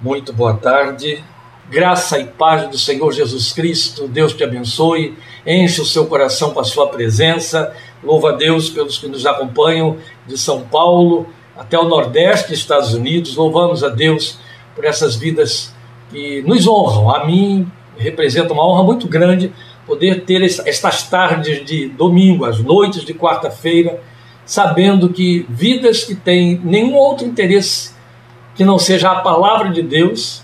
Muito boa tarde. Graça e paz do Senhor Jesus Cristo, Deus te abençoe, enche o seu coração com a sua presença. Louva a Deus pelos que nos acompanham de São Paulo até o Nordeste dos Estados Unidos. Louvamos a Deus por essas vidas que nos honram. A mim representa uma honra muito grande poder ter estas tardes de domingo, as noites de quarta-feira, sabendo que vidas que têm nenhum outro interesse que não seja a palavra de Deus,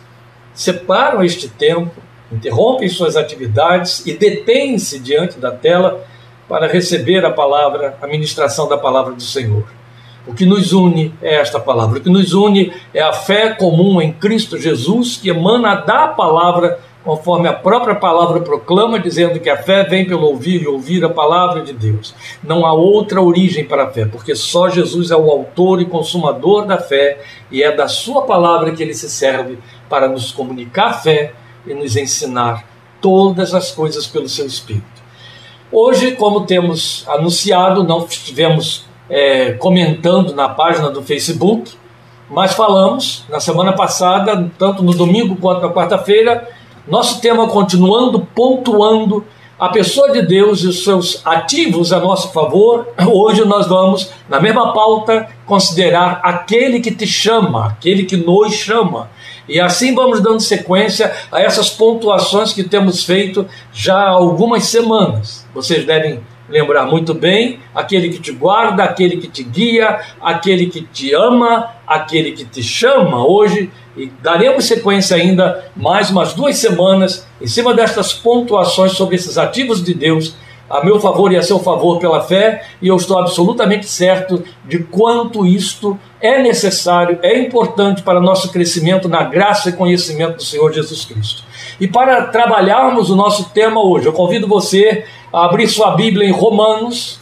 separam este tempo, interrompem suas atividades e detêm-se diante da tela para receber a palavra, a ministração da palavra do Senhor. O que nos une é esta palavra. O que nos une é a fé comum em Cristo Jesus, que emana da palavra conforme a própria palavra proclama, dizendo que a fé vem pelo ouvir e ouvir a palavra de Deus. Não há outra origem para a fé, porque só Jesus é o autor e consumador da fé, e é da sua palavra que ele se serve para nos comunicar fé e nos ensinar todas as coisas pelo seu Espírito. Hoje, como temos anunciado, não estivemos é, comentando na página do Facebook, mas falamos na semana passada, tanto no domingo quanto na quarta-feira, nosso tema continuando pontuando a pessoa de Deus e os seus ativos a nosso favor. Hoje nós vamos, na mesma pauta, considerar aquele que te chama, aquele que nos chama. E assim vamos dando sequência a essas pontuações que temos feito já há algumas semanas. Vocês devem lembrar muito bem: aquele que te guarda, aquele que te guia, aquele que te ama, aquele que te chama. Hoje e daremos sequência ainda mais umas duas semanas em cima destas pontuações sobre esses ativos de Deus a meu favor e a seu favor pela fé, e eu estou absolutamente certo de quanto isto é necessário, é importante para nosso crescimento na graça e conhecimento do Senhor Jesus Cristo. E para trabalharmos o nosso tema hoje, eu convido você a abrir sua Bíblia em Romanos,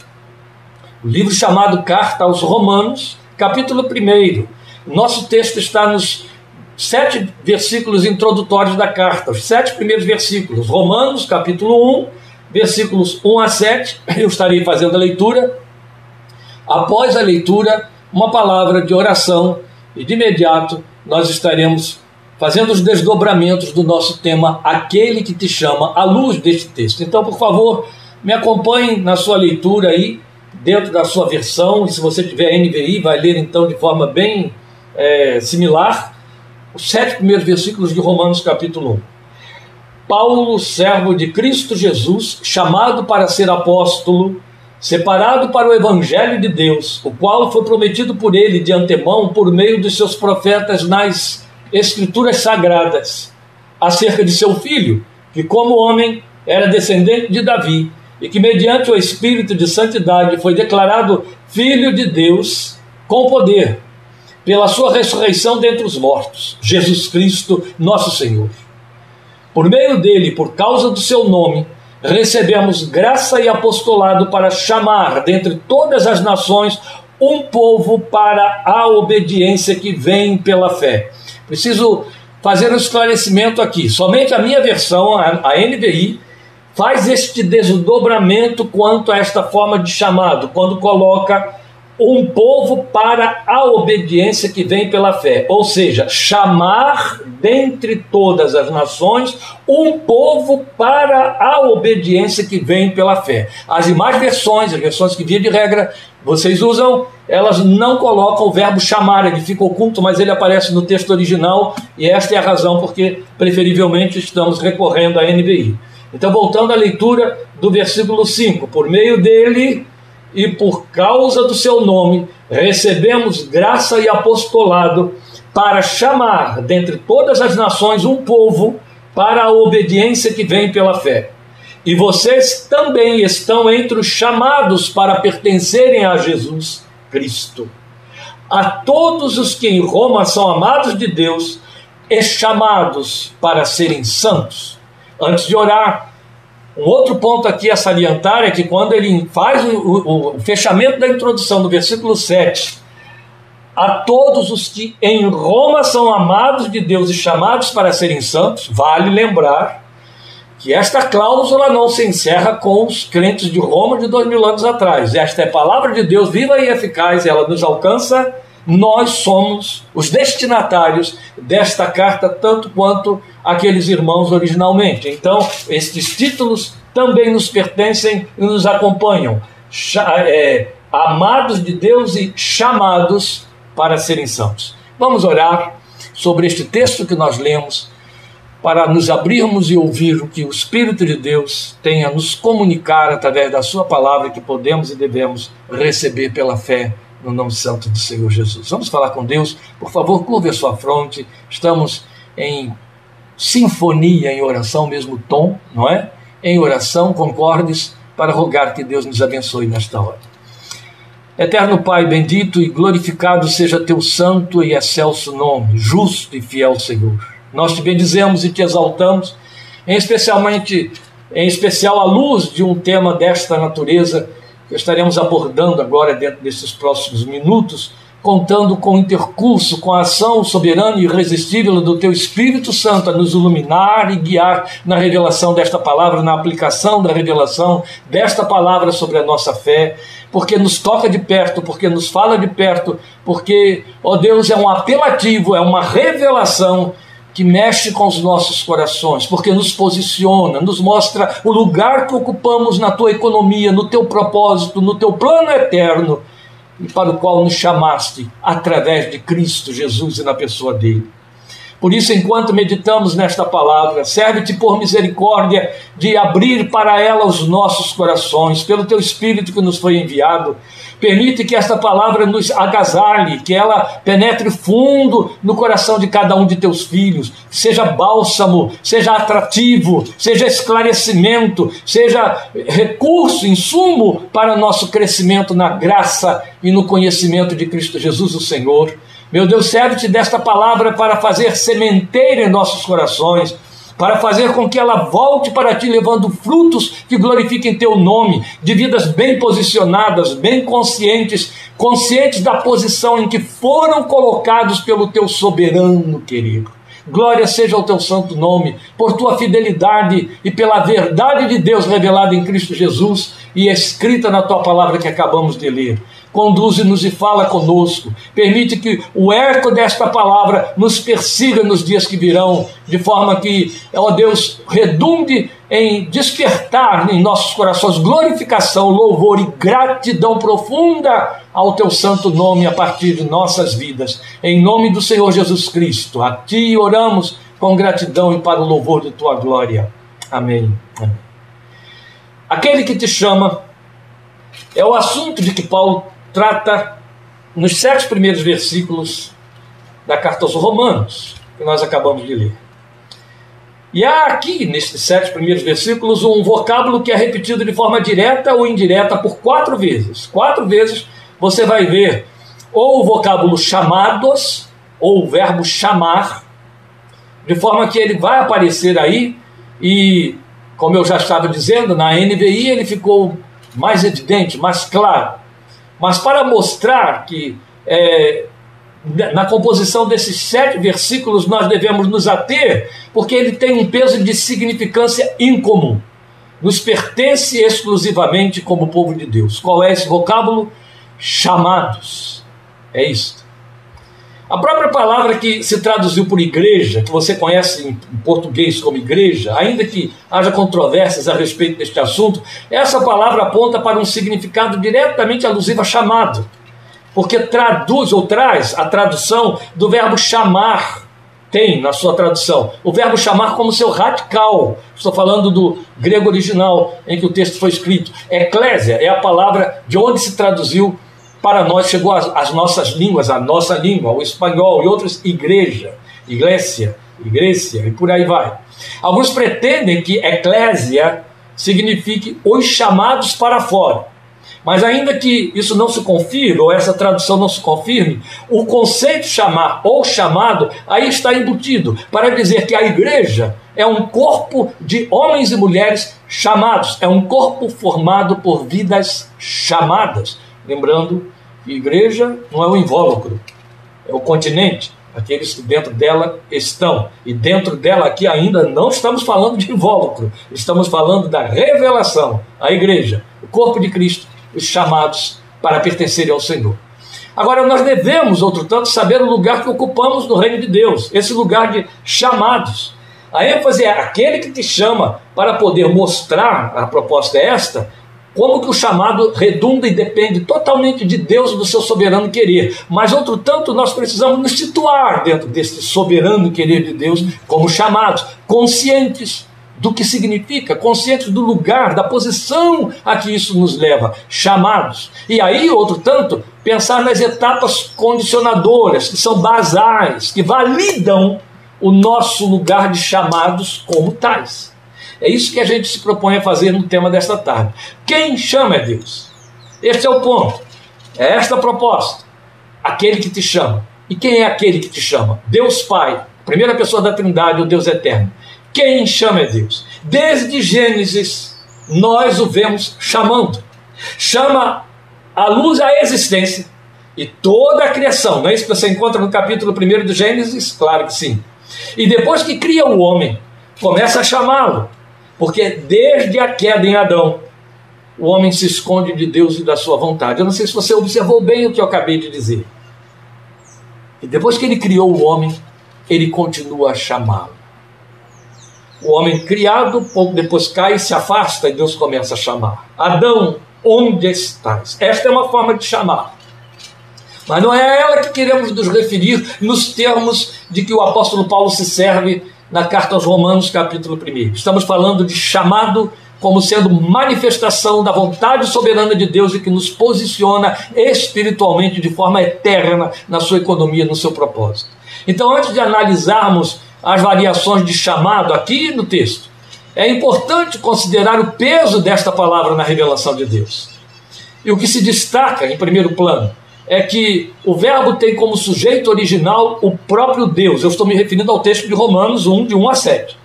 o livro chamado Carta aos Romanos, capítulo 1. Nosso texto está nos sete versículos introdutórios da carta, os sete primeiros versículos. Romanos, capítulo 1, versículos 1 a 7. Eu estarei fazendo a leitura. Após a leitura, uma palavra de oração e de imediato nós estaremos fazendo os desdobramentos do nosso tema, aquele que te chama, à luz deste texto. Então, por favor, me acompanhe na sua leitura aí, dentro da sua versão, e se você tiver NVI, vai ler então de forma bem é, similar os sete primeiros versículos de Romanos capítulo 1. Paulo, servo de Cristo Jesus, chamado para ser apóstolo, separado para o evangelho de Deus, o qual foi prometido por ele de antemão por meio dos seus profetas nas escrituras sagradas, acerca de seu filho, que como homem era descendente de Davi, e que mediante o espírito de santidade foi declarado filho de Deus com poder pela sua ressurreição dentre os mortos, Jesus Cristo, nosso Senhor. Por meio dele, por causa do seu nome, recebemos graça e apostolado para chamar dentre todas as nações um povo para a obediência que vem pela fé. Preciso fazer um esclarecimento aqui. Somente a minha versão, a NVI, faz este desdobramento quanto a esta forma de chamado, quando coloca um povo para a obediência que vem pela fé, ou seja, chamar dentre todas as nações um povo para a obediência que vem pela fé. As demais versões, as versões que via de regra vocês usam, elas não colocam o verbo chamar, ele fica oculto, mas ele aparece no texto original e esta é a razão porque preferivelmente estamos recorrendo à NVI. Então, voltando à leitura do versículo 5, por meio dele e por causa do seu nome recebemos graça e apostolado para chamar dentre todas as nações um povo para a obediência que vem pela fé. E vocês também estão entre os chamados para pertencerem a Jesus Cristo. A todos os que em Roma são amados de Deus e chamados para serem santos. Antes de orar, um outro ponto aqui a salientar é que quando ele faz o, o, o fechamento da introdução do versículo 7, a todos os que em Roma são amados de Deus e chamados para serem santos, vale lembrar que esta cláusula não se encerra com os crentes de Roma de dois mil anos atrás. Esta é palavra de Deus viva e eficaz, ela nos alcança nós somos os destinatários desta carta, tanto quanto aqueles irmãos originalmente. Então, estes títulos também nos pertencem e nos acompanham. É, amados de Deus e chamados para serem santos. Vamos orar sobre este texto que nós lemos para nos abrirmos e ouvir o que o Espírito de Deus tem a nos comunicar através da Sua palavra que podemos e devemos receber pela fé no nome santo do Senhor Jesus. Vamos falar com Deus. Por favor, curve a sua fronte. Estamos em sinfonia, em oração, mesmo tom, não é? Em oração, concordes para rogar que Deus nos abençoe nesta hora. Eterno Pai, bendito e glorificado seja teu santo e excelso nome, justo e fiel Senhor. Nós te bendizemos e te exaltamos, em especialmente em especial à luz de um tema desta natureza estaremos abordando agora dentro desses próximos minutos, contando com o intercurso, com a ação soberana e irresistível do Teu Espírito Santo a nos iluminar e guiar na revelação desta palavra, na aplicação da revelação desta palavra sobre a nossa fé, porque nos toca de perto, porque nos fala de perto, porque, ó Deus, é um apelativo, é uma revelação que mexe com os nossos corações, porque nos posiciona, nos mostra o lugar que ocupamos na tua economia, no teu propósito, no teu plano eterno, e para o qual nos chamaste através de Cristo Jesus e na pessoa dele. Por isso, enquanto meditamos nesta palavra, serve-te por misericórdia de abrir para ela os nossos corações, pelo teu Espírito que nos foi enviado. Permite que esta palavra nos agasalhe, que ela penetre fundo no coração de cada um de teus filhos, seja bálsamo, seja atrativo, seja esclarecimento, seja recurso, insumo para nosso crescimento na graça e no conhecimento de Cristo Jesus, o Senhor. Meu Deus, serve-te desta palavra para fazer sementeira em nossos corações, para fazer com que ela volte para ti, levando frutos que glorifiquem teu nome, de vidas bem posicionadas, bem conscientes, conscientes da posição em que foram colocados pelo teu soberano querido. Glória seja ao teu santo nome, por tua fidelidade e pela verdade de Deus revelada em Cristo Jesus e escrita na tua palavra que acabamos de ler. Conduze-nos e fala conosco. Permite que o eco desta palavra nos persiga nos dias que virão, de forma que, ó Deus, redunde em despertar em nossos corações glorificação, louvor e gratidão profunda ao teu santo nome a partir de nossas vidas. Em nome do Senhor Jesus Cristo, a ti oramos com gratidão e para o louvor de tua glória. Amém. Amém. Aquele que te chama é o assunto de que Paulo trata nos sete primeiros versículos da carta aos Romanos, que nós acabamos de ler. E há aqui, nesses sete primeiros versículos, um vocábulo que é repetido de forma direta ou indireta por quatro vezes. Quatro vezes você vai ver ou o vocábulo chamados, ou o verbo chamar, de forma que ele vai aparecer aí, e, como eu já estava dizendo, na NVI ele ficou mais evidente, mais claro. Mas para mostrar que é, na composição desses sete versículos nós devemos nos ater, porque ele tem um peso de significância incomum. Nos pertence exclusivamente como povo de Deus. Qual é esse vocábulo? Chamados. É isto. A própria palavra que se traduziu por igreja, que você conhece em português como igreja, ainda que haja controvérsias a respeito deste assunto, essa palavra aponta para um significado diretamente alusivo a chamado, porque traduz ou traz a tradução do verbo chamar, tem na sua tradução, o verbo chamar como seu radical. Estou falando do grego original em que o texto foi escrito. Eclésia é a palavra de onde se traduziu para nós chegou às, nossas línguas, a nossa língua, o espanhol e outras igreja, igreja, igreja e por aí vai. Alguns pretendem que eclésia signifique os chamados para fora. Mas ainda que isso não se confirme, ou essa tradução não se confirme, o conceito chamar ou chamado aí está embutido para dizer que a igreja é um corpo de homens e mulheres chamados, é um corpo formado por vidas chamadas. Lembrando que igreja não é o invólucro, é o continente, aqueles que dentro dela estão. E dentro dela aqui ainda não estamos falando de invólucro, estamos falando da revelação, a igreja, o corpo de Cristo, os chamados para pertencerem ao Senhor. Agora, nós devemos, outro tanto, saber o lugar que ocupamos no reino de Deus, esse lugar de chamados. A ênfase é aquele que te chama para poder mostrar, a proposta é esta, como que o chamado redunda e depende totalmente de Deus e do seu soberano querer. Mas, outro tanto, nós precisamos nos situar dentro desse soberano querer de Deus como chamados, conscientes do que significa, conscientes do lugar, da posição a que isso nos leva, chamados. E aí, outro tanto, pensar nas etapas condicionadoras, que são basais, que validam o nosso lugar de chamados como tais. É isso que a gente se propõe a fazer no tema desta tarde. Quem chama é Deus. Este é o ponto. É esta a proposta. Aquele que te chama. E quem é aquele que te chama? Deus Pai, primeira pessoa da Trindade, o Deus eterno. Quem chama é Deus. Desde Gênesis, nós o vemos chamando. Chama a luz à existência e toda a criação. Não é isso que você encontra no capítulo 1 do Gênesis? Claro que sim. E depois que cria o homem, começa a chamá-lo. Porque desde a queda em Adão, o homem se esconde de Deus e da sua vontade. Eu não sei se você observou bem o que eu acabei de dizer. E depois que ele criou o homem, ele continua a chamá-lo. O homem criado, pouco depois cai e se afasta e Deus começa a chamar. Adão, onde estás? Esta é uma forma de chamar. Mas não é a ela que queremos nos referir nos termos de que o apóstolo Paulo se serve na carta aos Romanos, capítulo 1. Estamos falando de chamado como sendo manifestação da vontade soberana de Deus e que nos posiciona espiritualmente de forma eterna na sua economia, no seu propósito. Então, antes de analisarmos as variações de chamado aqui no texto, é importante considerar o peso desta palavra na revelação de Deus. E o que se destaca em primeiro plano é que o verbo tem como sujeito original o próprio Deus. Eu estou me referindo ao texto de Romanos 1, de 1 a 7.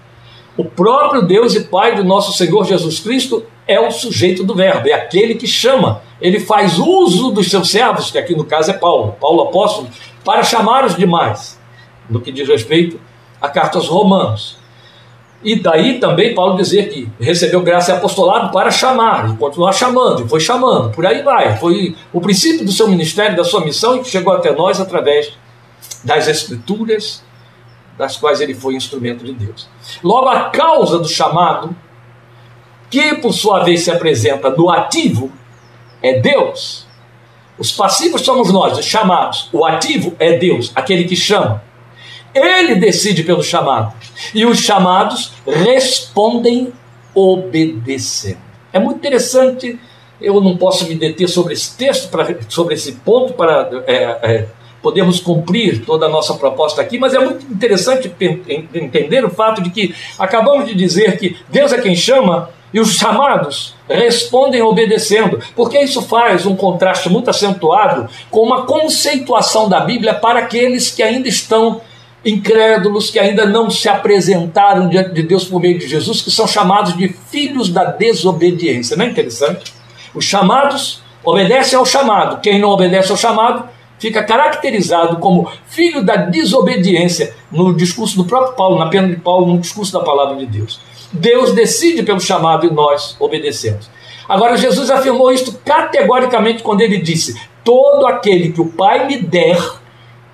O próprio Deus e Pai do nosso Senhor Jesus Cristo é o sujeito do verbo, é aquele que chama. Ele faz uso dos seus servos, que aqui no caso é Paulo, Paulo apóstolo, para chamar os demais, no que diz respeito à carta aos Romanos. E daí também Paulo dizer que recebeu graça e apostolado para chamar, e continuar chamando, e foi chamando, por aí vai. Foi o princípio do seu ministério, da sua missão, e que chegou até nós através das Escrituras, das quais ele foi instrumento de Deus. Logo, a causa do chamado, que por sua vez se apresenta no ativo, é Deus. Os passivos somos nós, os chamados. O ativo é Deus, aquele que chama. Ele decide pelo chamado. E os chamados respondem obedecendo. É muito interessante, eu não posso me deter sobre esse texto, pra, sobre esse ponto, para é, é, podermos cumprir toda a nossa proposta aqui, mas é muito interessante entender o fato de que acabamos de dizer que Deus é quem chama e os chamados respondem obedecendo, porque isso faz um contraste muito acentuado com uma conceituação da Bíblia para aqueles que ainda estão incrédulos que ainda não se apresentaram diante de Deus por meio de Jesus, que são chamados de filhos da desobediência. Não é interessante? Os chamados obedecem ao chamado, quem não obedece ao chamado fica caracterizado como filho da desobediência no discurso do próprio Paulo, na pena de Paulo, no discurso da palavra de Deus. Deus decide pelo chamado e nós obedecemos. Agora, Jesus afirmou isto categoricamente quando ele disse: Todo aquele que o Pai me der,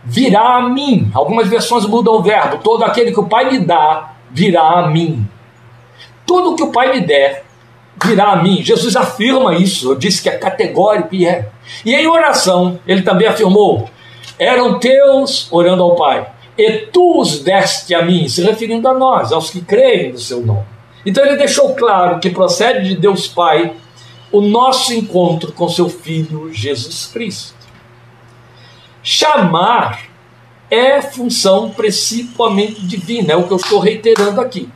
virá a mim. Algumas versões mudam o verbo. Todo aquele que o Pai me dá, virá a mim. Tudo que o Pai me der, virá a mim. Jesus afirma isso. Eu disse que é categórico e é. E em oração, ele também afirmou: eram teus, orando ao Pai, e tu os deste a mim, se referindo a nós, aos que creem no seu nome. Então ele deixou claro que procede de Deus Pai o nosso encontro com seu Filho Jesus Cristo. Chamar é função principalmente divina, é o que eu estou reiterando aqui.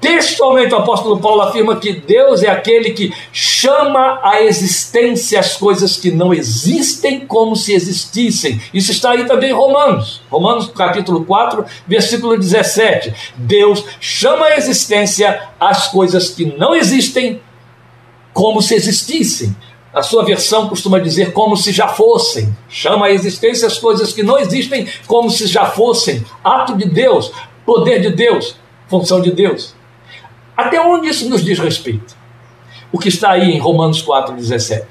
Textualmente, o apóstolo Paulo afirma que Deus é aquele que chama à existência as coisas que não existem como se existissem. Isso está aí também em Romanos, Romanos capítulo 4, versículo 17. Deus chama à existência as coisas que não existem como se existissem. A sua versão costuma dizer como se já fossem. Chama a existência as coisas que não existem como se já fossem. Ato de Deus, poder de Deus, função de Deus. Até onde isso nos diz respeito? O que está aí em Romanos 4,17.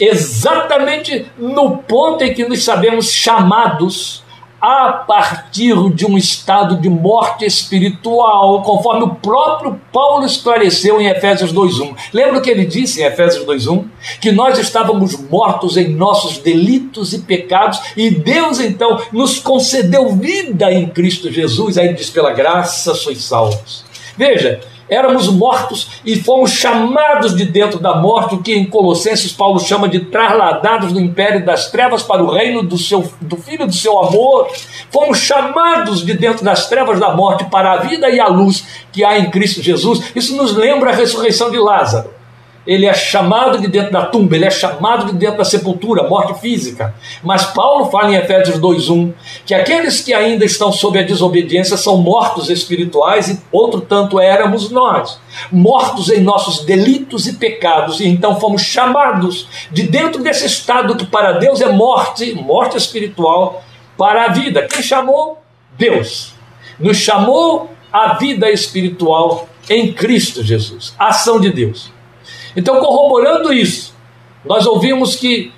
exatamente no ponto em que nos sabemos chamados a partir de um estado de morte espiritual, conforme o próprio Paulo esclareceu em Efésios 2:1. Lembra que ele disse em Efésios 2:1? Que nós estávamos mortos em nossos delitos e pecados e Deus então nos concedeu vida em Cristo Jesus. Aí ele diz: "Pela graça sois salvos". Veja, éramos mortos e fomos chamados de dentro da morte, o que em Colossenses Paulo chama de trasladados do império das trevas para o reino do, seu, do Filho do seu amor. Fomos chamados de dentro das trevas da morte para a vida e a luz que há em Cristo Jesus. Isso nos lembra a ressurreição de Lázaro ele é chamado de dentro da tumba, ele é chamado de dentro da sepultura, morte física. Mas Paulo fala em Efésios 2:1 que aqueles que ainda estão sob a desobediência são mortos espirituais e outro tanto éramos nós, mortos em nossos delitos e pecados, e então fomos chamados de dentro desse estado que para Deus é morte, morte espiritual, para a vida. Quem chamou? Deus. Nos chamou à vida espiritual em Cristo Jesus. A ação de Deus. Então, corroborando isso, nós ouvimos que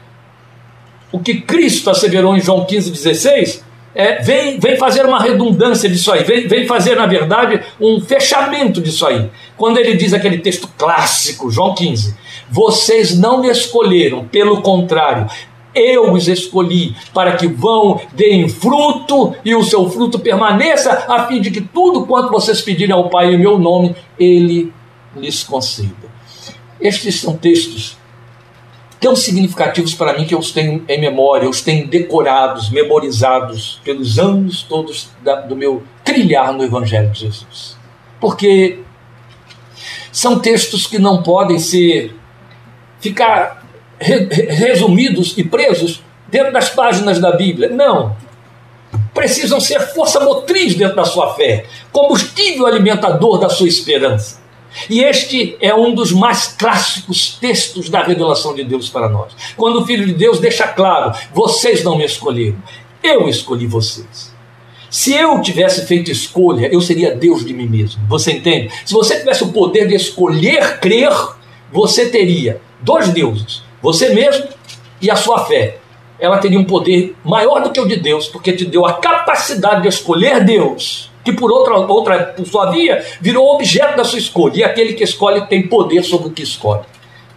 o que Cristo asseverou em João 15,16 é, vem, vem fazer uma redundância disso aí, vem, vem fazer, na verdade, um fechamento disso aí. Quando ele diz aquele texto clássico, João 15: Vocês não me escolheram, pelo contrário, eu os escolhi para que vão, deem fruto e o seu fruto permaneça, a fim de que tudo quanto vocês pedirem ao Pai em meu nome, Ele lhes conceda. Estes são textos tão significativos para mim que eu os tenho em memória, eu os tenho decorados, memorizados pelos anos todos da, do meu trilhar no Evangelho de Jesus. Porque são textos que não podem ser ficar re, resumidos e presos dentro das páginas da Bíblia. Não. Precisam ser força motriz dentro da sua fé, combustível alimentador da sua esperança. E este é um dos mais clássicos textos da revelação de Deus para nós. Quando o Filho de Deus deixa claro: vocês não me escolheram, eu escolhi vocês. Se eu tivesse feito escolha, eu seria Deus de mim mesmo. Você entende? Se você tivesse o poder de escolher crer, você teria dois deuses: você mesmo e a sua fé. Ela teria um poder maior do que o de Deus, porque te deu a capacidade de escolher Deus que por outra, outra por sua via virou objeto da sua escolha, e aquele que escolhe tem poder sobre o que escolhe.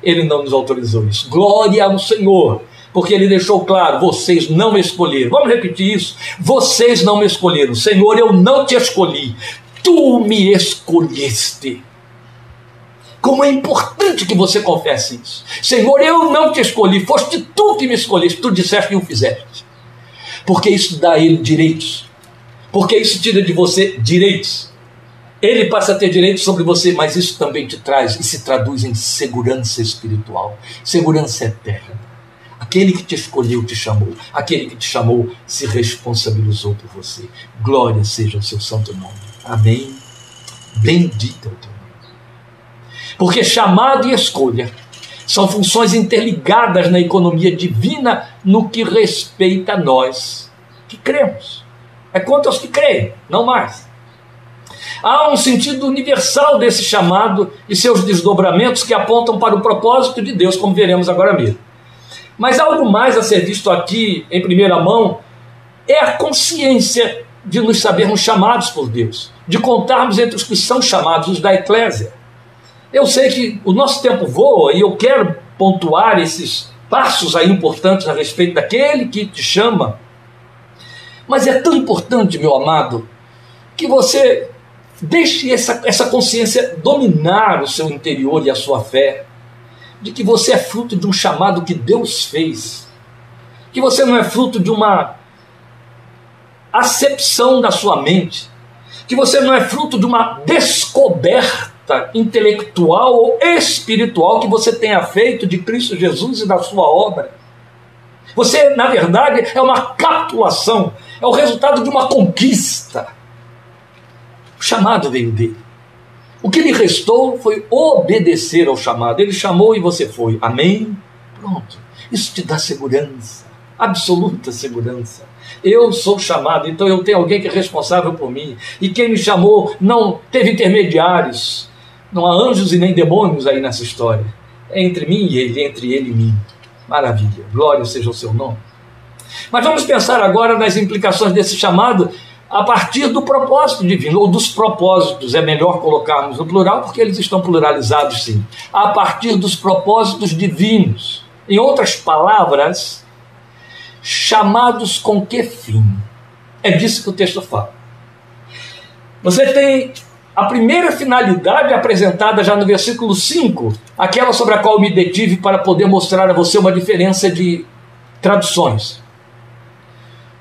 Ele não nos autorizou isso. Glória ao Senhor, porque ele deixou claro: vocês não me escolheram. Vamos repetir isso? Vocês não me escolheram. Senhor, eu não te escolhi, tu me escolheste. Como é importante que você confesse isso. Senhor, eu não te escolhi, foste tu que me escolheste, tu disseste e o fizeste. Porque isso dá a ele direitos porque isso tira de você direitos. Ele passa a ter direitos sobre você, mas isso também te traz e se traduz em segurança espiritual, segurança eterna. Aquele que te escolheu te chamou, aquele que te chamou se responsabilizou por você. Glória seja o seu santo nome. Amém. Bendito é o teu nome. Porque chamado e escolha são funções interligadas na economia divina no que respeita a nós que cremos. É quanto aos que creem, não mais. Há um sentido universal desse chamado e seus desdobramentos que apontam para o propósito de Deus, como veremos agora mesmo. Mas algo mais a ser visto aqui em primeira mão é a consciência de nos sabermos chamados por Deus, de contarmos entre os que são chamados, os da eclésia. Eu sei que o nosso tempo voa e eu quero pontuar esses passos aí importantes a respeito daquele que te chama mas é tão importante, meu amado, que você deixe essa, essa consciência dominar o seu interior e a sua fé, de que você é fruto de um chamado que Deus fez, que você não é fruto de uma acepção da sua mente, que você não é fruto de uma descoberta intelectual ou espiritual que você tenha feito de Cristo Jesus e da sua obra. Você, na verdade, é uma capitulação, é o resultado de uma conquista. O chamado veio dele. O que lhe restou foi obedecer ao chamado. Ele chamou e você foi. Amém? Pronto. Isso te dá segurança, absoluta segurança. Eu sou chamado, então eu tenho alguém que é responsável por mim. E quem me chamou não teve intermediários. Não há anjos e nem demônios aí nessa história. É entre mim e ele, entre ele e mim. Maravilha, glória seja o seu nome. Mas vamos pensar agora nas implicações desse chamado a partir do propósito divino, ou dos propósitos, é melhor colocarmos no plural, porque eles estão pluralizados sim. A partir dos propósitos divinos. Em outras palavras, chamados com que fim? É disso que o texto fala. Você tem a primeira finalidade apresentada já no versículo 5, aquela sobre a qual me detive para poder mostrar a você uma diferença de traduções.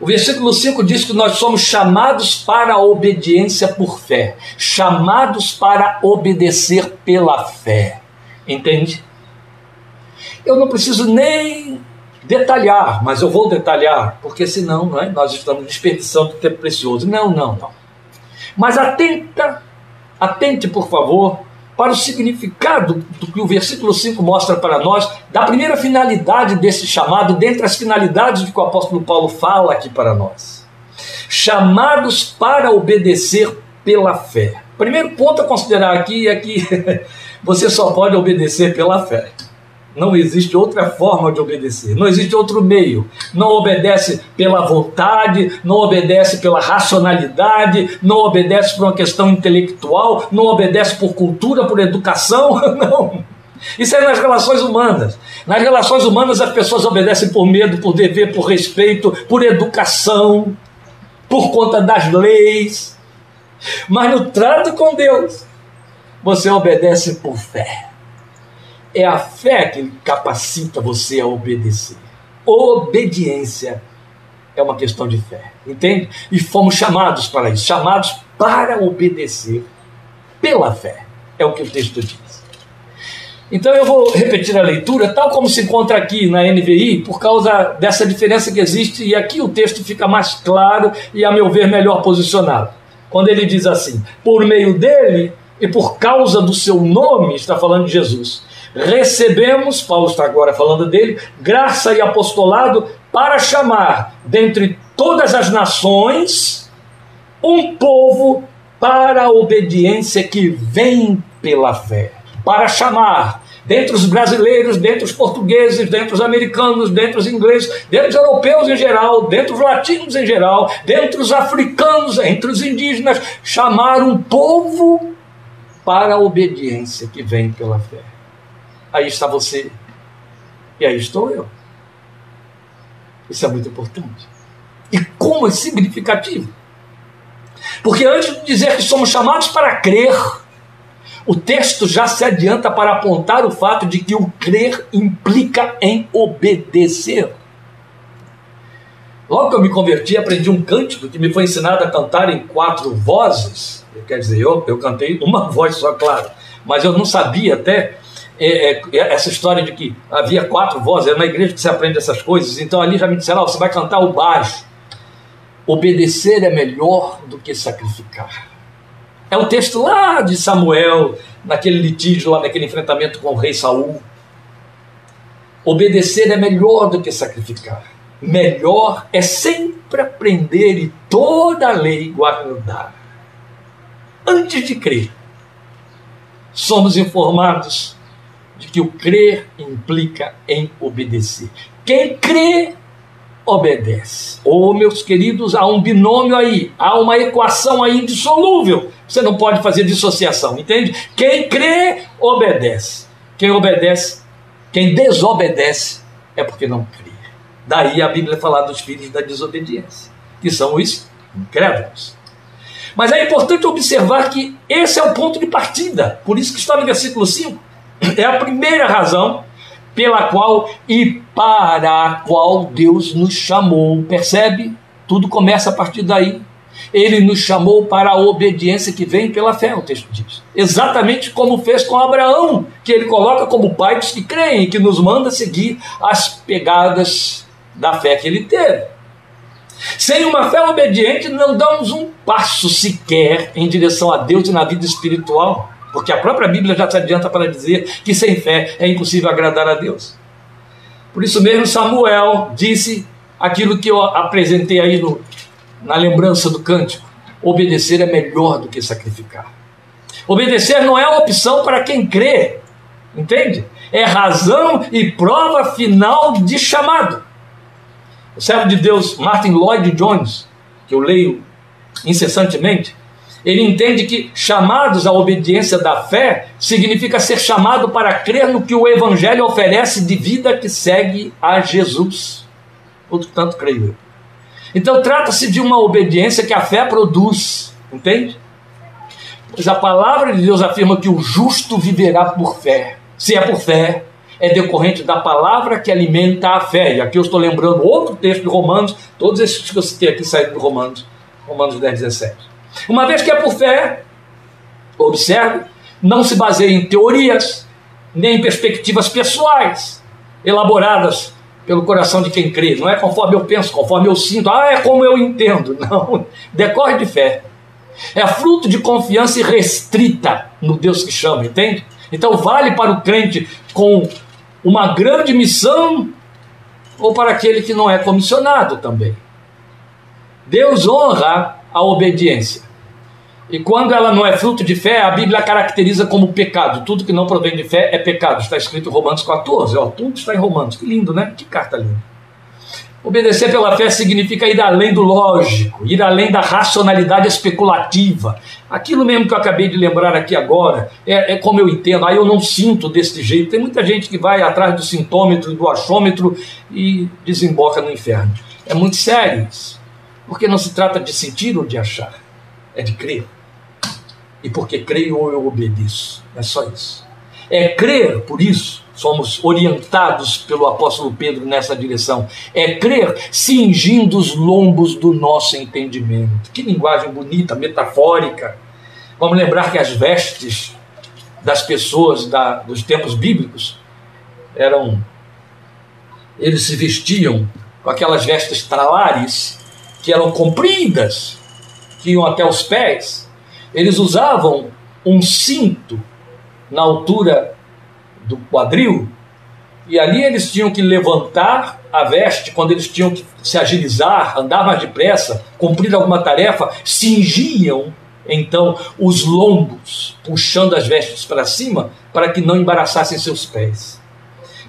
O versículo 5 diz que nós somos chamados para a obediência por fé, chamados para obedecer pela fé. Entende? Eu não preciso nem detalhar, mas eu vou detalhar, porque senão não é? nós estamos desperdiçando tempo precioso. Não, não, não. Mas atenta, atente, por favor, para o significado do que o versículo 5 mostra para nós, da primeira finalidade desse chamado, dentre as finalidades que o apóstolo Paulo fala aqui para nós. Chamados para obedecer pela fé. Primeiro ponto a considerar aqui é que você só pode obedecer pela fé. Não existe outra forma de obedecer, não existe outro meio. Não obedece pela vontade, não obedece pela racionalidade, não obedece por uma questão intelectual, não obedece por cultura, por educação, não. Isso é nas relações humanas. Nas relações humanas as pessoas obedecem por medo, por dever, por respeito, por educação, por conta das leis. Mas no trato com Deus, você obedece por fé. É a fé que capacita você a obedecer. Obediência é uma questão de fé, entende? E fomos chamados para isso, chamados para obedecer pela fé. É o que o texto diz. Então eu vou repetir a leitura, tal como se encontra aqui na NVI, por causa dessa diferença que existe, e aqui o texto fica mais claro e, a meu ver, melhor posicionado. Quando ele diz assim: por meio dele e por causa do seu nome, está falando de Jesus, recebemos, Paulo está agora falando dele, graça e apostolado para chamar dentre todas as nações um povo para a obediência que vem pela fé. Para chamar dentre os brasileiros, dentre os portugueses, dentre os americanos, dentre os ingleses, dentre os europeus em geral, dentre os latinos em geral, dentre os africanos, entre os indígenas, chamar um povo para a obediência que vem pela fé aí está você e aí estou eu. Isso é muito importante. E como é significativo. Porque antes de dizer que somos chamados para crer, o texto já se adianta para apontar o fato de que o crer implica em obedecer. Logo que eu me converti, aprendi um cântico que me foi ensinado a cantar em quatro vozes. Quer dizer, eu, eu cantei uma voz só, claro, mas eu não sabia até é, é, é, essa história de que havia quatro vozes, é na igreja que se aprende essas coisas, então ali já me disseram, oh, você vai cantar o baixo. Obedecer é melhor do que sacrificar. É o texto lá de Samuel, naquele litígio, lá naquele enfrentamento com o rei Saul. Obedecer é melhor do que sacrificar. Melhor é sempre aprender e toda a lei guardar. Antes de crer, somos informados de que o crer implica em obedecer. Quem crê, obedece. Ou, oh, meus queridos, há um binômio aí, há uma equação aí indissolúvel. Você não pode fazer dissociação, entende? Quem crê, obedece. Quem obedece, quem desobedece, é porque não crê. Daí a Bíblia falar dos filhos da desobediência, que são os incrédulos. Mas é importante observar que esse é o ponto de partida, por isso que está no versículo 5 é a primeira razão pela qual e para a qual Deus nos chamou. Percebe? Tudo começa a partir daí. Ele nos chamou para a obediência que vem pela fé, o texto diz. Exatamente como fez com Abraão, que ele coloca como pai dos que creem, que nos manda seguir as pegadas da fé que ele teve. Sem uma fé obediente, não damos um passo sequer em direção a Deus e na vida espiritual porque a própria Bíblia já se adianta para dizer que sem fé é impossível agradar a Deus. Por isso mesmo, Samuel disse aquilo que eu apresentei aí no, na lembrança do cântico: obedecer é melhor do que sacrificar. Obedecer não é uma opção para quem crê, entende? é razão e prova final de chamado. O servo de Deus, Martin Lloyd Jones, que eu leio incessantemente, ele entende que chamados à obediência da fé significa ser chamado para crer no que o Evangelho oferece de vida que segue a Jesus. Portanto, creio eu. Então, trata-se de uma obediência que a fé produz, entende? Pois a palavra de Deus afirma que o justo viverá por fé. Se é por fé, é decorrente da palavra que alimenta a fé. E aqui eu estou lembrando outro texto de Romanos, todos esses que eu citei aqui saíram de Romanos, Romanos 10, 17. Uma vez que é por fé, observe, não se baseia em teorias, nem em perspectivas pessoais, elaboradas pelo coração de quem crê. Não é conforme eu penso, conforme eu sinto, ah, é como eu entendo. Não, decorre de fé. É fruto de confiança irrestrita no Deus que chama, entende? Então vale para o crente com uma grande missão ou para aquele que não é comissionado também. Deus honra a obediência. E quando ela não é fruto de fé, a Bíblia caracteriza como pecado. Tudo que não provém de fé é pecado. Está escrito em Romanos 14. Ó, tudo está em Romanos. Que lindo, né? Que carta linda. Obedecer pela fé significa ir além do lógico, ir além da racionalidade especulativa. Aquilo mesmo que eu acabei de lembrar aqui agora, é, é como eu entendo. Aí eu não sinto desse jeito. Tem muita gente que vai atrás do sintômetro, do achômetro e desemboca no inferno. É muito sério isso. Porque não se trata de sentir ou de achar, é de crer. E porque creio ou eu obedeço. É só isso. É crer, por isso, somos orientados pelo apóstolo Pedro nessa direção. É crer cingindo os lombos do nosso entendimento. Que linguagem bonita, metafórica. Vamos lembrar que as vestes das pessoas da, dos tempos bíblicos eram. Eles se vestiam com aquelas vestes talares que eram compridas, que iam até os pés, eles usavam um cinto na altura do quadril, e ali eles tinham que levantar a veste quando eles tinham que se agilizar, andar mais depressa, cumprir alguma tarefa, cingiam então os lombos, puxando as vestes para cima, para que não embaraçassem seus pés.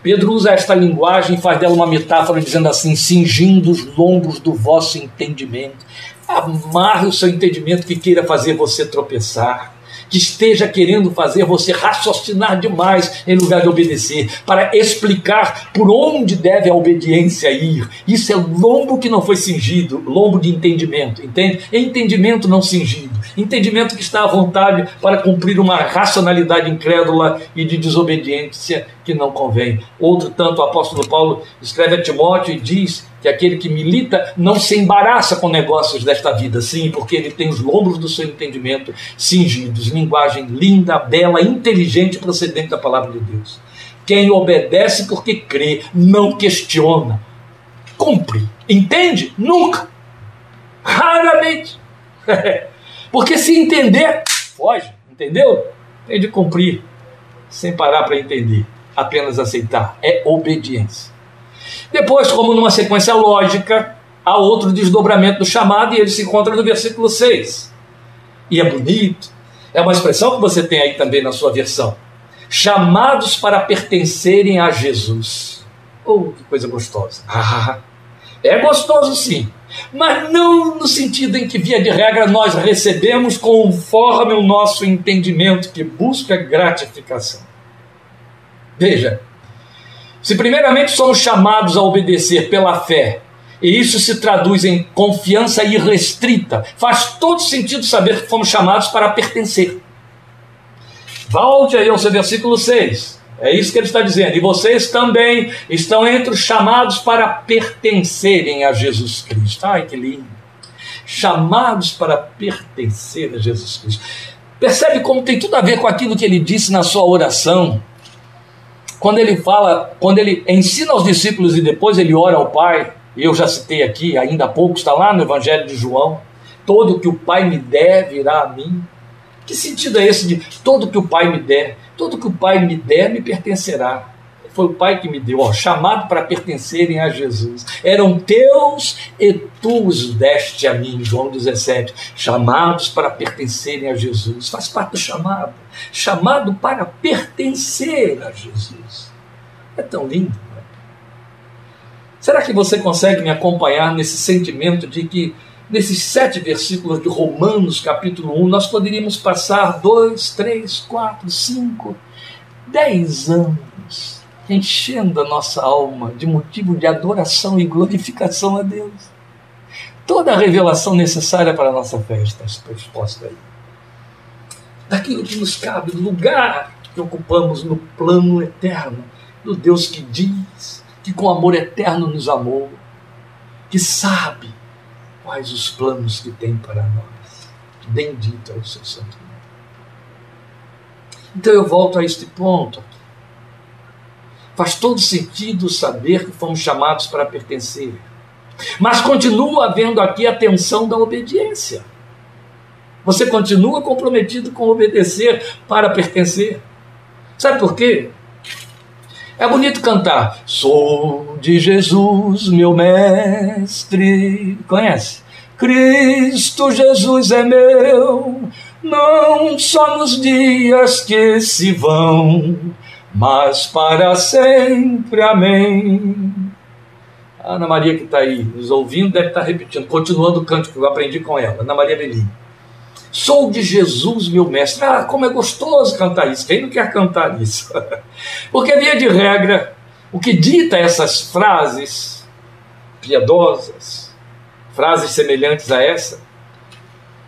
Pedro usa esta linguagem e faz dela uma metáfora dizendo assim: cingindo os lombos do vosso entendimento. Amarre o seu entendimento que queira fazer você tropeçar que esteja querendo fazer você raciocinar demais em lugar de obedecer, para explicar por onde deve a obediência ir. Isso é lombo que não foi cingido, lombo de entendimento, entende? Entendimento não cingido, entendimento que está à vontade para cumprir uma racionalidade incrédula e de desobediência que não convém. Outro tanto, o apóstolo Paulo escreve a Timóteo e diz que aquele que milita não se embaraça com negócios desta vida, sim, porque ele tem os lombos do seu entendimento cingidos. Linguagem linda, bela, inteligente, procedente da palavra de Deus. Quem obedece porque crê, não questiona, cumpre. Entende? Nunca. Raramente. porque se entender, foge, entendeu? Tem de cumprir, sem parar para entender, apenas aceitar. É obediência. Depois, como numa sequência lógica, há outro desdobramento do chamado e ele se encontra no versículo 6. E é bonito, é uma expressão que você tem aí também na sua versão. Chamados para pertencerem a Jesus. Oh, que coisa gostosa. Ah, é gostoso sim, mas não no sentido em que, via de regra, nós recebemos conforme o nosso entendimento que busca gratificação. Veja, se primeiramente somos chamados a obedecer pela fé, e isso se traduz em confiança irrestrita, faz todo sentido saber que fomos chamados para pertencer. Volte aí ao seu versículo 6. É isso que ele está dizendo. E vocês também estão entre os chamados para pertencerem a Jesus Cristo. Ai, que lindo! Chamados para pertencer a Jesus Cristo. Percebe como tem tudo a ver com aquilo que ele disse na sua oração quando ele fala, quando ele ensina aos discípulos e depois ele ora ao Pai, eu já citei aqui, ainda há pouco, está lá no Evangelho de João, todo que o Pai me der virá a mim. Que sentido é esse de todo que o Pai me der? Todo que o Pai me der me pertencerá. Foi o Pai que me deu, ó, chamado para pertencerem a Jesus. Eram teus e tu os deste a mim, João 17. Chamados para pertencerem a Jesus. Faz parte do chamado. Chamado para pertencer a Jesus. É tão lindo. Né? Será que você consegue me acompanhar nesse sentimento de que nesses sete versículos de Romanos, capítulo 1, nós poderíamos passar dois, três, quatro, cinco, dez anos enchendo a nossa alma de motivo de adoração e glorificação a Deus. Toda a revelação necessária para a nossa fé está exposta aí. Daquilo que nos cabe, do lugar que ocupamos no plano eterno, do Deus que diz que com amor eterno nos amou, que sabe quais os planos que tem para nós. Bendito é o seu santo nome. Então eu volto a este ponto aqui. Faz todo sentido saber que fomos chamados para pertencer. Mas continua havendo aqui a tensão da obediência. Você continua comprometido com obedecer para pertencer. Sabe por quê? É bonito cantar. Sou de Jesus, meu mestre. Conhece? Cristo Jesus é meu, não só nos dias que se vão, mas para sempre. Amém. A Ana Maria que está aí nos ouvindo deve estar tá repetindo, continuando o canto que eu aprendi com ela, Ana Maria Belim. Sou de Jesus, meu mestre. Ah, como é gostoso cantar isso. Quem não quer cantar isso? Porque, via de regra, o que dita essas frases piedosas, frases semelhantes a essa,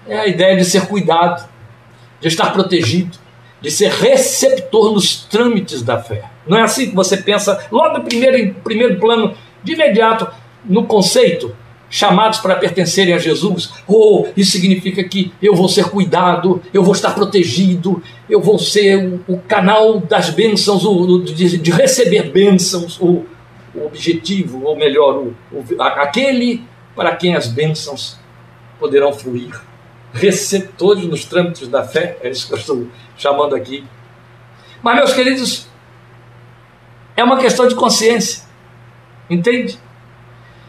é a ideia de ser cuidado, de estar protegido, de ser receptor nos trâmites da fé. Não é assim que você pensa, logo no primeiro, em primeiro plano, de imediato, no conceito chamados para pertencerem a Jesus, ou oh, isso significa que eu vou ser cuidado, eu vou estar protegido, eu vou ser o, o canal das bênçãos, o, de, de, receber bênçãos, o, o, objetivo, ou melhor, o, aquele para quem as bênçãos poderão fluir. Receptores nos trâmites da fé, é eu estou chamando aqui. Mas, meus queridos, é uma questão de consciência, entende?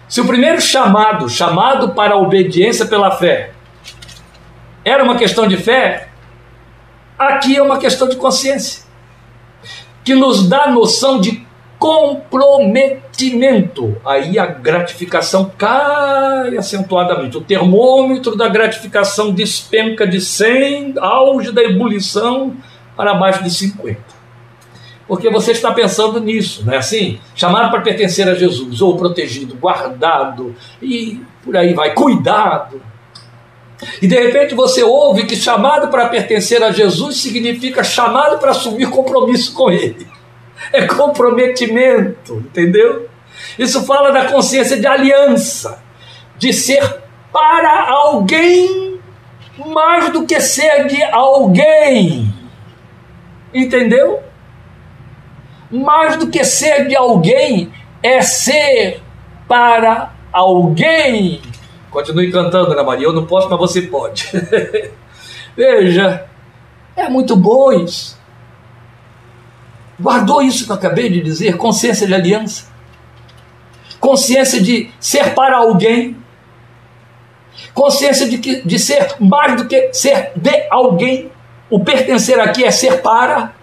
Se o primeiro chamado, chamado para a obediência pela fé, era uma questão de fé, aqui é uma questão de consciência, que nos dá noção de comprometimento. Aí a gratificação cai acentuadamente. O termômetro da gratificação despenca de 100, auge da ebulição, para baixo de 50 porque você está pensando nisso, não é assim? Chamado para pertencer a Jesus, ou protegido, guardado, e por aí vai, cuidado. E de repente você ouve que chamado para pertencer a Jesus significa chamado para assumir compromisso com Ele. É comprometimento, entendeu? Isso fala da consciência de aliança, de ser para alguém mais do que ser de alguém. Entendeu? mais do que ser de alguém, é ser para alguém. Continue cantando, Ana Maria. Eu não posso, mas você pode. Veja, é muito bom isso. Guardou isso que eu acabei de dizer? Consciência de aliança. Consciência de ser para alguém. Consciência de, que, de ser mais do que ser de alguém. O pertencer aqui é ser para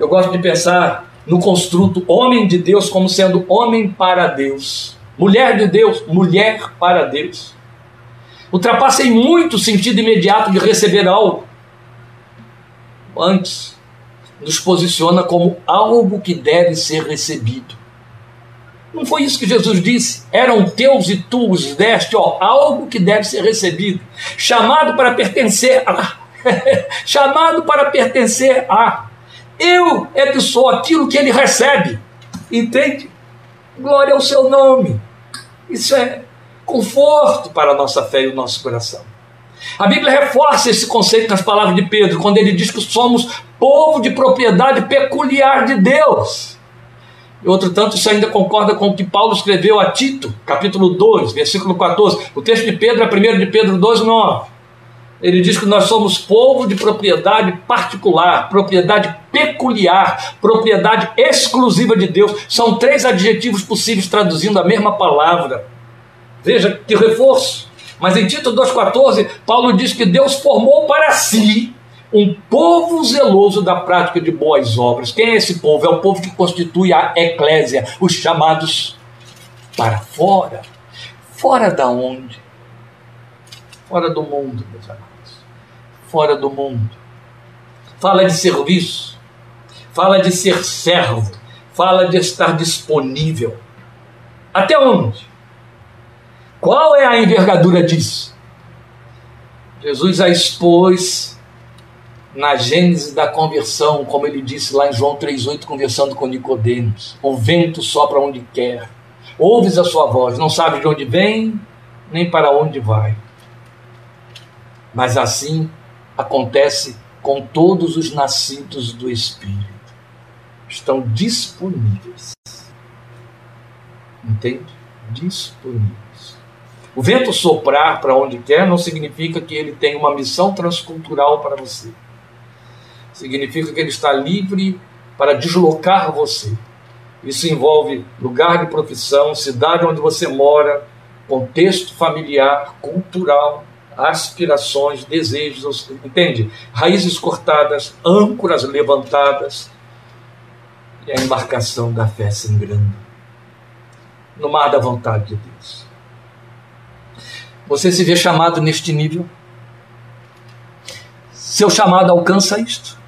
eu gosto de pensar no construto homem de Deus como sendo homem para Deus, mulher de Deus, mulher para Deus. Ultrapassa em muito o sentido imediato de receber algo. Antes, nos posiciona como algo que deve ser recebido. Não foi isso que Jesus disse? Eram teus e tu os deste, ó, algo que deve ser recebido. Chamado para pertencer a. chamado para pertencer a. Eu é que sou aquilo que ele recebe. Entende? Glória ao seu nome. Isso é conforto para a nossa fé e o nosso coração. A Bíblia reforça esse conceito nas palavras de Pedro, quando ele diz que somos povo de propriedade peculiar de Deus. E outro tanto, isso ainda concorda com o que Paulo escreveu a Tito, capítulo 2, versículo 14. O texto de Pedro é 1 de Pedro 2, 9. Ele diz que nós somos povo de propriedade particular, propriedade peculiar, propriedade exclusiva de Deus. São três adjetivos possíveis traduzindo a mesma palavra. Veja que reforço. Mas em Tito 2,14, Paulo diz que Deus formou para si, um povo zeloso da prática de boas obras. Quem é esse povo? É o povo que constitui a eclésia, os chamados para fora. Fora da onde? Fora do mundo, meus amados. Fora do mundo. Fala de serviço, fala de ser servo, fala de estar disponível. Até onde? Qual é a envergadura disso? Jesus a expôs na gênese da conversão, como ele disse lá em João 3,8, conversando com Nicodemos. O vento sopra onde quer. Ouves a sua voz, não sabe de onde vem, nem para onde vai. Mas assim acontece com todos os nascidos do Espírito. Estão disponíveis. Entende? Disponíveis. O vento soprar para onde quer não significa que ele tem uma missão transcultural para você significa que ele está livre para deslocar você. Isso envolve lugar de profissão, cidade onde você mora, contexto familiar, cultural, aspirações, desejos, entende? Raízes cortadas, âncoras levantadas e a embarcação da fé se engranda no mar da vontade de Deus. Você se vê chamado neste nível? Seu chamado alcança isto?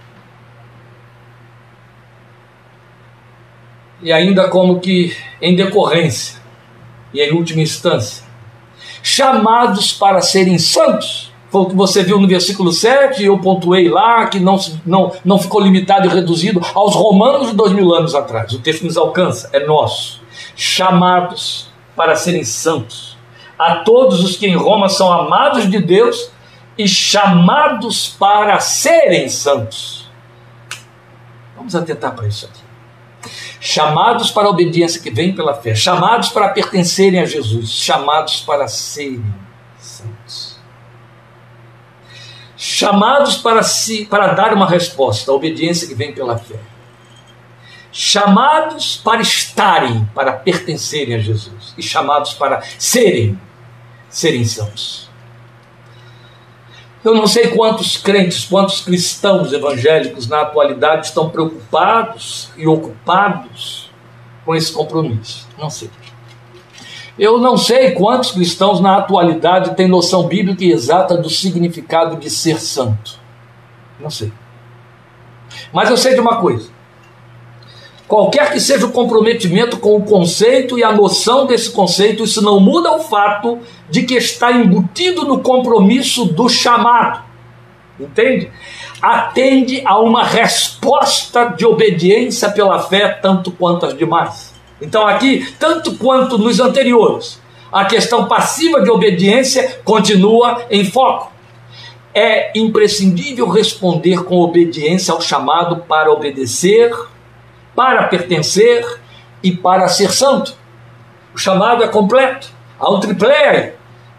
e ainda como que em decorrência e em última instância, chamados para serem santos. Foi o que você viu no versículo 7, eu pontuei lá, que não, não, não ficou limitado e reduzido aos romanos de dois mil anos atrás. O texto nos alcança, é nosso. Chamados para serem santos. A todos os que em Roma são amados de Deus e chamados para serem santos. Vamos atentar para isso aqui chamados para a obediência que vem pela fé, chamados para pertencerem a Jesus, chamados para serem santos. Chamados para, si, para dar uma resposta à obediência que vem pela fé. Chamados para estarem, para pertencerem a Jesus. E chamados para serem, serem santos. Eu não sei quantos crentes, quantos cristãos evangélicos na atualidade estão preocupados e ocupados com esse compromisso. Não sei. Eu não sei quantos cristãos na atualidade têm noção bíblica exata do significado de ser santo. Não sei. Mas eu sei de uma coisa qualquer que seja o comprometimento com o conceito e a noção desse conceito, isso não muda o fato de que está embutido no compromisso do chamado. Entende? Atende a uma resposta de obediência pela fé, tanto quanto as demais. Então, aqui, tanto quanto nos anteriores, a questão passiva de obediência continua em foco. É imprescindível responder com obediência ao chamado para obedecer para pertencer e para ser santo. O chamado é completo, há um tripé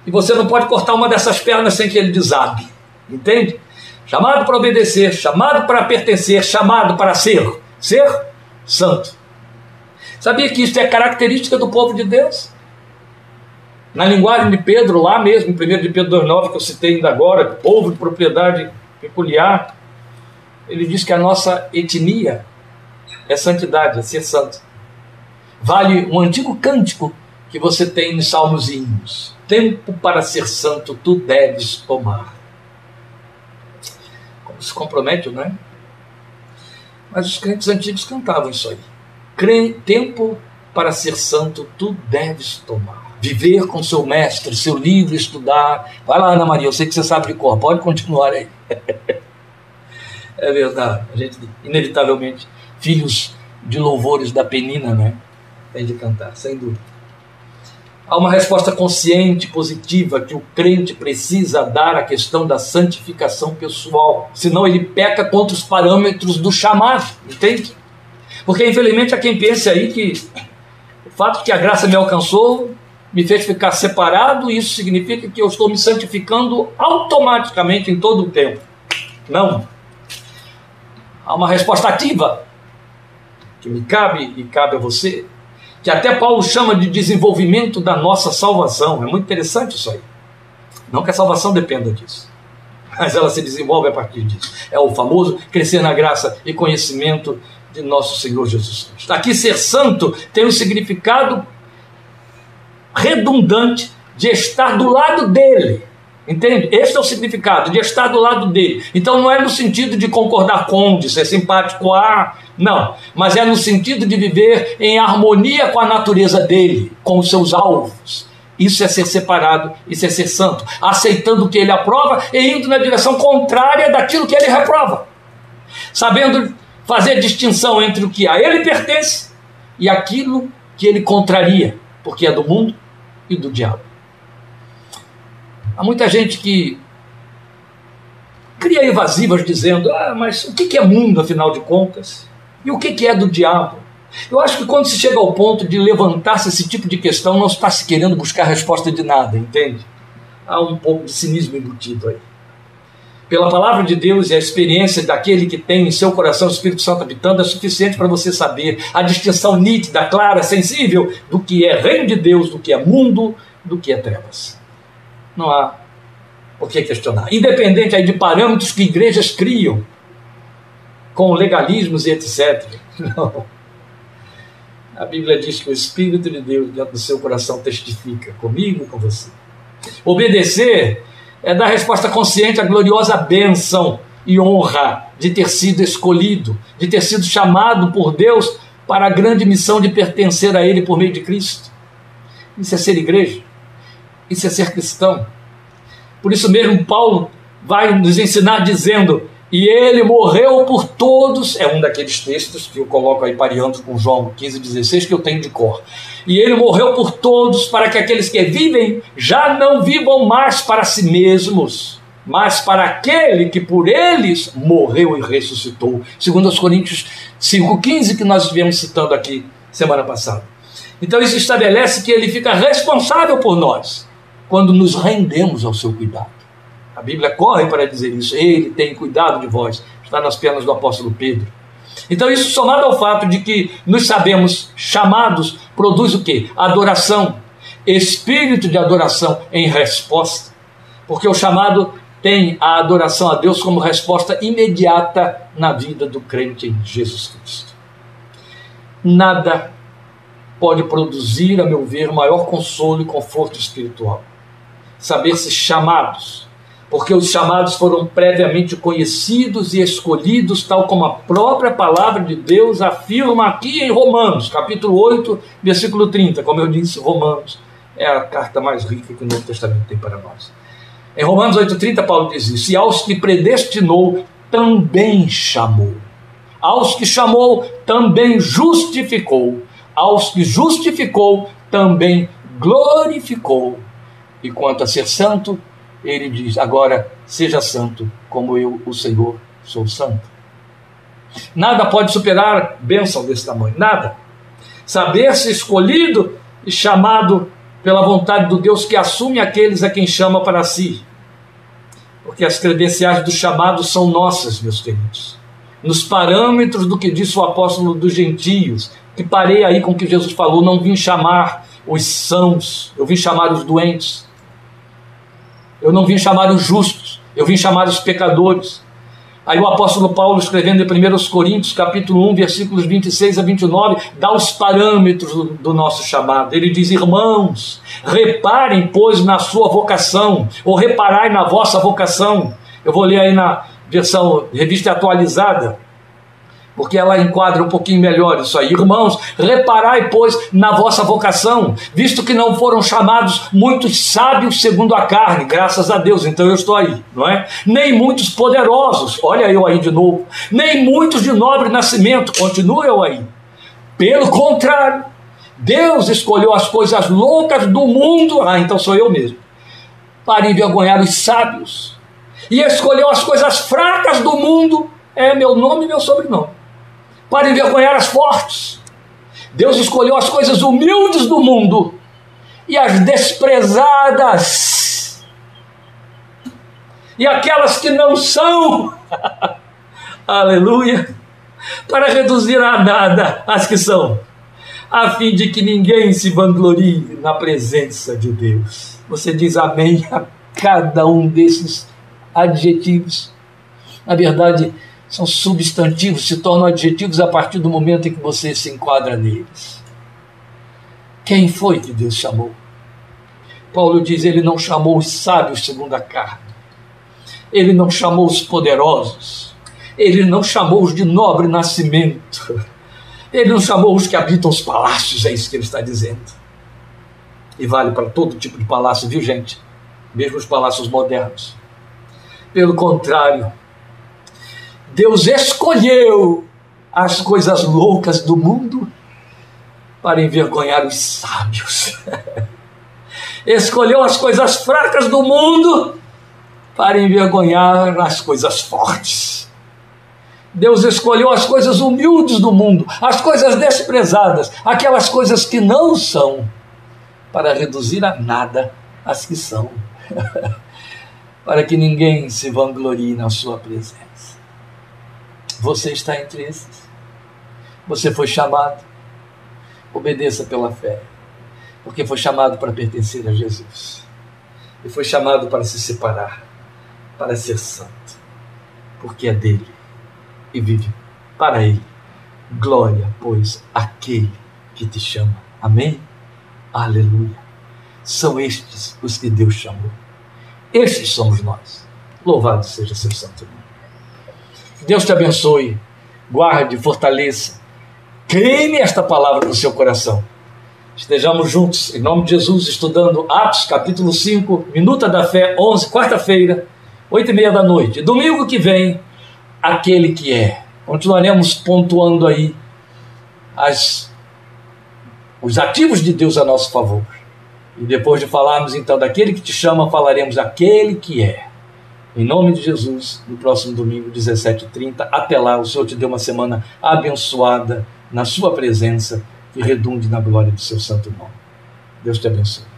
e você não pode cortar uma dessas pernas sem que ele desabe, entende? Chamado para obedecer, chamado para pertencer, chamado para ser, ser santo. Sabia que isso é característica do povo de Deus? Na linguagem de Pedro, lá mesmo, em 1 de Pedro 2,9, que eu citei ainda agora, povo de propriedade peculiar, ele diz que a nossa etnia é santidade, é ser santo. Vale um antigo cântico que você tem nos Salmos e Hinos. Tempo para ser santo tu deves tomar. Como se compromete, não é? Mas os crentes antigos cantavam isso aí. Tempo para ser santo tu deves tomar. Viver com seu mestre, seu livro, estudar. Vai lá, Ana Maria, eu sei que você sabe de cor, pode continuar aí. é verdade, a gente inevitavelmente filhos de louvores da penina, né? Tem de cantar, sem dúvida. Há uma resposta consciente, positiva, que o crente precisa dar à questão da santificação pessoal. Senão ele peca contra os parâmetros do chamado, entende? Porque infelizmente há quem pense aí que o fato que a graça me alcançou me fez ficar separado, e isso significa que eu estou me santificando automaticamente em todo o tempo. Não. Há uma resposta ativa que me cabe e cabe a você, que até Paulo chama de desenvolvimento da nossa salvação. É muito interessante isso aí. Não que a salvação dependa disso. mas ela se desenvolve a partir disso. É o famoso crescer na graça e conhecimento de nosso Senhor Jesus Cristo. Aqui, ser santo tem um significado redundante de estar do lado dele. Entende? Este é o significado de estar do lado dele. Então não é no sentido de concordar com, de ser simpático a, não, mas é no sentido de viver em harmonia com a natureza dele, com os seus alvos. Isso é ser separado, isso é ser santo, aceitando o que ele aprova e indo na direção contrária daquilo que ele reprova. Sabendo fazer distinção entre o que a ele pertence e aquilo que ele contraria, porque é do mundo e do diabo. Há muita gente que cria evasivas dizendo: ah, mas o que é mundo, afinal de contas? E o que é do diabo? Eu acho que quando se chega ao ponto de levantar-se esse tipo de questão, não está se querendo buscar resposta de nada, entende? Há um pouco de cinismo embutido aí. Pela palavra de Deus e a experiência daquele que tem em seu coração o Espírito Santo habitando é suficiente para você saber a distinção nítida, clara, sensível do que é reino de Deus, do que é mundo, do que é trevas. Não há o que questionar. Independente aí de parâmetros que igrejas criam, com legalismos e etc. Não. A Bíblia diz que o Espírito de Deus dentro do seu coração testifica comigo e com você. Obedecer é dar resposta consciente à gloriosa bênção e honra de ter sido escolhido, de ter sido chamado por Deus para a grande missão de pertencer a Ele por meio de Cristo. Isso é ser igreja. Isso é ser cristão. Por isso mesmo, Paulo vai nos ensinar dizendo: E ele morreu por todos. É um daqueles textos que eu coloco aí pareando com João 15, 16, que eu tenho de cor. E ele morreu por todos, para que aqueles que vivem já não vivam mais para si mesmos, mas para aquele que por eles morreu e ressuscitou. Segundo os Coríntios 5,15, que nós viemos citando aqui semana passada. Então isso estabelece que ele fica responsável por nós quando nos rendemos ao seu cuidado. A Bíblia corre para dizer isso. Ele tem cuidado de vós. Está nas pernas do apóstolo Pedro. Então, isso somado ao fato de que nos sabemos chamados, produz o quê? Adoração. Espírito de adoração em resposta. Porque o chamado tem a adoração a Deus como resposta imediata na vida do crente em Jesus Cristo. Nada pode produzir, a meu ver, maior consolo e conforto espiritual. Saber-se chamados, porque os chamados foram previamente conhecidos e escolhidos, tal como a própria palavra de Deus afirma aqui em Romanos, capítulo 8, versículo 30. Como eu disse, Romanos é a carta mais rica que o Novo Testamento tem para nós. Em Romanos 8,30, Paulo diz isso: E aos que predestinou, também chamou. Aos que chamou, também justificou aos que justificou, também glorificou. E quanto a ser santo, ele diz: agora seja santo, como eu, o Senhor, sou santo. Nada pode superar bênção desse tamanho, nada. Saber-se escolhido e chamado pela vontade do Deus que assume aqueles a quem chama para si. Porque as credenciais do chamado são nossas, meus queridos. Nos parâmetros do que disse o apóstolo dos gentios, que parei aí com o que Jesus falou, não vim chamar os sãos, eu vim chamar os doentes. Eu não vim chamar os justos, eu vim chamar os pecadores. Aí o apóstolo Paulo, escrevendo em 1 Coríntios, capítulo 1, versículos 26 a 29, dá os parâmetros do, do, nosso chamado. Ele diz: Irmãos, reparem, pois, na sua vocação, ou reparai na vossa vocação. Eu vou ler aí na versão revista atualizada porque ela enquadra um pouquinho melhor isso aí. Irmãos, reparai, pois, na vossa vocação, visto que não foram chamados muitos sábios segundo a carne, graças a Deus, então eu estou aí, não é? Nem muitos poderosos, olha eu aí de novo, nem muitos de nobre nascimento, continua eu aí. Pelo contrário, Deus escolheu as coisas loucas do mundo, ah, então sou eu mesmo, para envergonhar os sábios, e escolheu as coisas fracas do mundo, é meu nome e meu sobrenome para envergonhar as fortes. Deus escolheu as coisas humildes do mundo e as desprezadas e aquelas que não são, aleluia, para reduzir a nada as que são, a fim de que ninguém se vanglorie na presença de Deus. Você diz amém a cada um desses adjetivos. Na verdade, são substantivos, se tornam adjetivos a partir do momento em que você se enquadra neles. Quem foi que Deus chamou? Paulo diz: Ele não chamou os sábios segundo a carne, ele não chamou os poderosos, ele não chamou os de nobre nascimento, ele não chamou os que habitam os palácios, é isso que ele está dizendo. E vale para todo tipo de palácio, viu, gente? Mesmo os palácios modernos. Pelo contrário, Deus escolheu as coisas loucas do mundo para envergonhar os sábios. Escolheu as coisas fracas do mundo para envergonhar as coisas fortes. Deus escolheu as coisas humildes do mundo, as coisas desprezadas, aquelas coisas que não são, para reduzir a nada as que são, para que ninguém se vanglorie na sua presença. Você está entre esses. Você foi chamado obedeça pela fé, porque foi chamado para pertencer a Jesus, e foi chamado para se separar, para ser santo, porque é dele e vive para ele. Glória, pois, àquele que te chama. Amém? Aleluia. São estes os que Deus chamou. Estes somos nós. Louvado seja seu santo nome. Deus te abençoe, guarde, fortaleça Queime esta palavra no seu coração. Estejamos juntos, em nome de Jesus, estudando Atos capítulo 5, Minuta da Fé 11, quarta-feira, oito e meia da noite. Domingo que vem, aquele que é. Continuaremos pontuando aí as, os ativos de Deus a nosso favor. E depois de falarmos então daquele que te chama, falaremos aquele que é. Em nome de Jesus, no próximo domingo, 17h30. Até lá, o Senhor te dê uma semana abençoada na Sua presença e redunde na glória do Seu santo nome. Deus te abençoe.